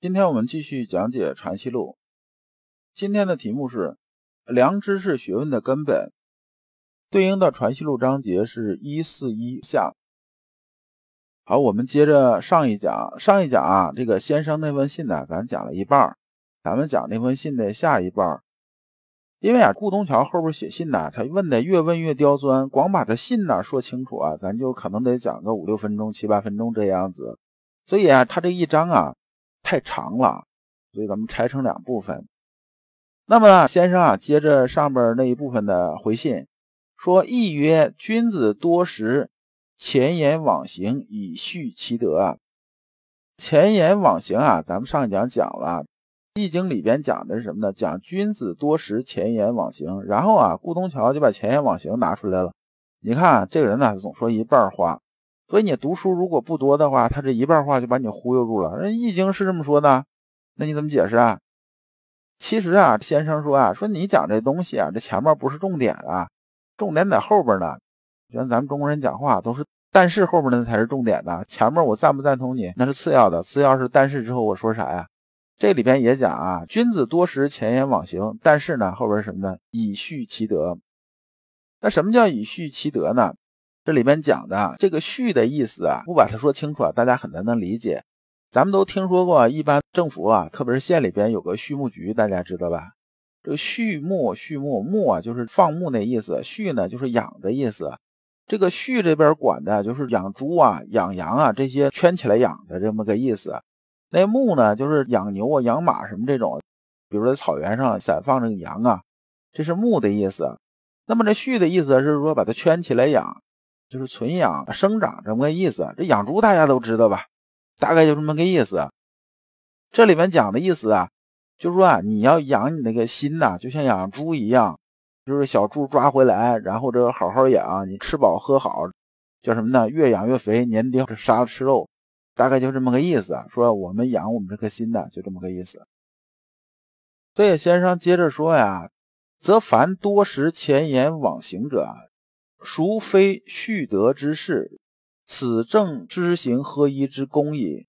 今天我们继续讲解《传习录》，今天的题目是“良知是学问的根本”，对应的《传习录》章节是一四一下。好，我们接着上一讲，上一讲啊，这个先生那封信呢，咱讲了一半咱们讲那封信的下一半因为啊，顾东桥后边写信呢，他问的越问越刁钻，光把这信呢说清楚啊，咱就可能得讲个五六分钟、七八分钟这样子，所以啊，他这一章啊。太长了，所以咱们拆成两部分。那么呢，先生啊，接着上边那一部分的回信，说：“亦曰君子多识前言往行，以序其德啊。”前言往行啊，咱们上一讲讲了，《易经》里边讲的是什么呢？讲君子多识前言往行。然后啊，顾东桥就把前言往行拿出来了。你看这个人呢，总说一半话。所以你读书如果不多的话，他这一半话就把你忽悠住了。人《易经》是这么说的，那你怎么解释啊？其实啊，先生说啊，说你讲这东西啊，这前面不是重点啊，重点在后边呢。像咱们中国人讲话都是但是后边的才是重点的，前面我赞不赞同你那是次要的，次要是但是之后我说啥呀？这里边也讲啊，君子多识前言往行，但是呢后边什么呢？以序其德。那什么叫以序其德呢？这里边讲的这个序的意思啊，不把它说清楚啊，大家很难能理解。咱们都听说过，一般政府啊，特别是县里边有个畜牧局，大家知道吧？这个畜牧，畜牧牧啊，就是放牧那意思；畜呢，就是养的意思。这个畜这边管的就是养猪啊、养羊啊这些圈起来养的这么个意思。那牧呢，就是养牛啊、养马什么这种，比如在草原上散放这个羊啊，这是牧的意思。那么这畜的意思是说把它圈起来养。就是存养生长这么个意思。这养猪大家都知道吧？大概就这么个意思。这里面讲的意思啊，就是说啊，你要养你那个心呐，就像养猪一样，就是小猪抓回来，然后这个好好养，你吃饱喝好，叫什么呢？越养越肥，年底杀了吃肉，大概就这么个意思。说我们养我们这颗心的，就这么个意思。所以先生接着说呀，则凡多识前言往行者。孰非蓄德之事？此正知行合一之功也。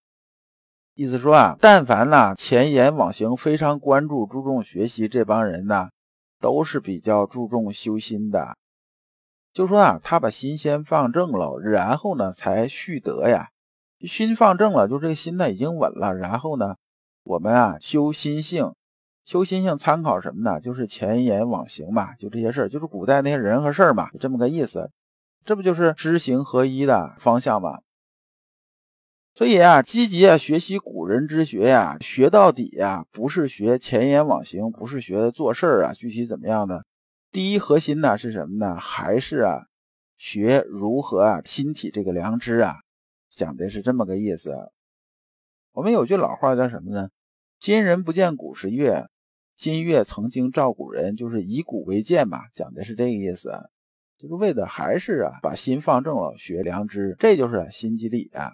意思说啊，但凡呢前言往行，非常关注、注重学习这帮人呢，都是比较注重修心的。就说啊，他把心先放正了，然后呢才蓄德呀。心放正了，就这个心呢已经稳了，然后呢，我们啊修心性。修心性参考什么呢？就是前言往行嘛，就这些事儿，就是古代那些人和事儿嘛，这么个意思。这不就是知行合一的方向吗？所以啊，积极啊学习古人之学呀，学到底呀，不是学前言往行，不是学做事儿啊，具体怎么样的？第一核心呢是什么呢？还是啊学如何啊心体这个良知啊，讲的是这么个意思。我们有句老话叫什么呢？今人不见古时月。新月曾经照古人，就是以古为鉴嘛，讲的是这个意思，就是为的还是啊，把心放正了，学良知，这就是心即理啊。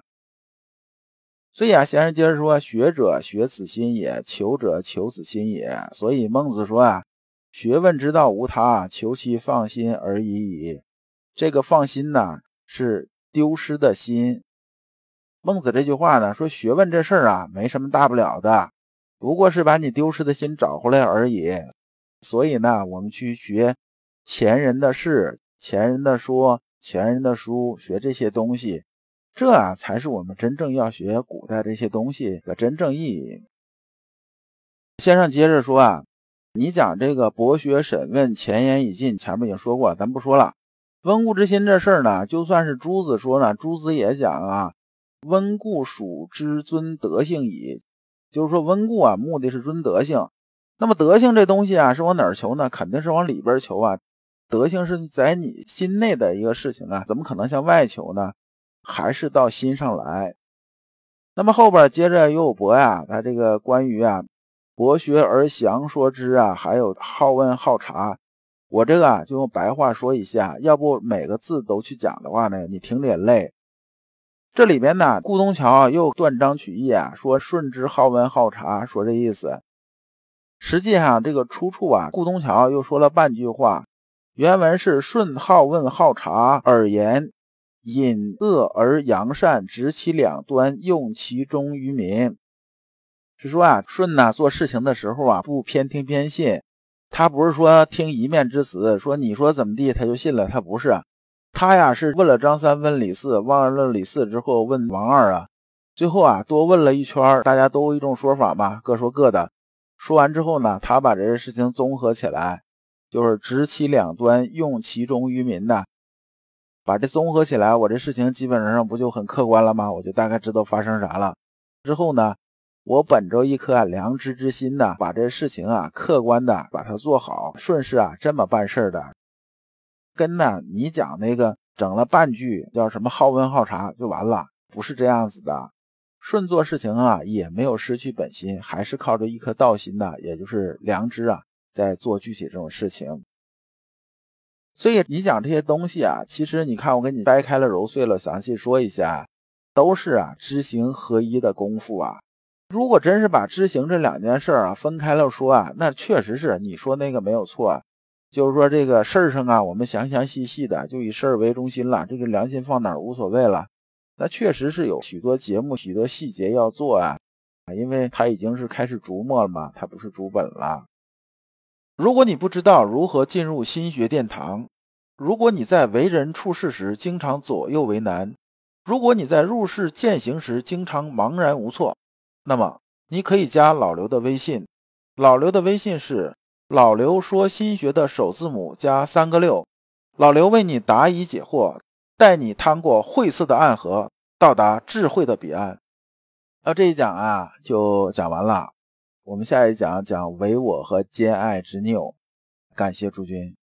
所以啊，先生接着说：“学者学此心也，求者求此心也。”所以孟子说啊：“学问之道无他，求其放心而已矣。”这个放心呢，是丢失的心。孟子这句话呢，说学问这事儿啊，没什么大不了的。不过是把你丢失的心找回来而已，所以呢，我们去学前人的事、前人的说、前人的书，学这些东西，这才是我们真正要学古代这些东西的真正意义。先生接着说啊，你讲这个博学审问、前言已尽，前面已经说过，咱不说了。温故知新这事儿呢，就算是朱子说呢，朱子也讲啊，温故属知尊德性矣。就是说温故啊，目的是尊德性。那么德性这东西啊，是往哪儿求呢？肯定是往里边求啊。德性是在你心内的一个事情啊，怎么可能向外求呢？还是到心上来。那么后边接着又有博呀，他这个关于啊博学而详说之啊，还有好问好察，我这个啊就用白话说一下，要不每个字都去讲的话呢，你听着也累。这里边呢，顾东桥又断章取义啊，说顺之好问好察，说这意思。实际上这个出处啊，顾东桥又说了半句话，原文是顺好问好察而言。隐恶而扬善，执其两端，用其中于民。是说啊，舜呐做事情的时候啊，不偏听偏信。他不是说听一面之词，说你说怎么地他就信了。他不是，他呀是问了张三，问李四，问了李四之后问王二啊，最后啊多问了一圈，大家都一种说法嘛，各说各的。说完之后呢，他把这些事情综合起来，就是执其两端，用其中于民的。把这综合起来，我这事情基本上不就很客观了吗？我就大概知道发生啥了。之后呢，我本着一颗良知之心呢，把这事情啊客观的把它做好，顺势啊这么办事的。跟呢你讲那个整了半句叫什么好问好察就完了，不是这样子的。顺做事情啊也没有失去本心，还是靠着一颗道心呐，也就是良知啊，在做具体这种事情。所以你讲这些东西啊，其实你看我给你掰开了揉碎了详细说一下，都是啊知行合一的功夫啊。如果真是把知行这两件事啊分开了说啊，那确实是你说那个没有错，就是说这个事儿上啊，我们详详细细的就以事儿为中心了，这个良心放哪儿无所谓了。那确实是有许多节目、许多细节要做啊，因为它已经是开始琢磨了嘛，它不是主本了。如果你不知道如何进入心学殿堂，如果你在为人处事时经常左右为难，如果你在入世践行时经常茫然无措，那么你可以加老刘的微信。老刘的微信是老刘说心学的首字母加三个六。老刘为你答疑解惑，带你趟过晦涩的暗河，到达智慧的彼岸。那这一讲啊，就讲完了。我们下一讲讲唯我和兼爱之拗，感谢诸君。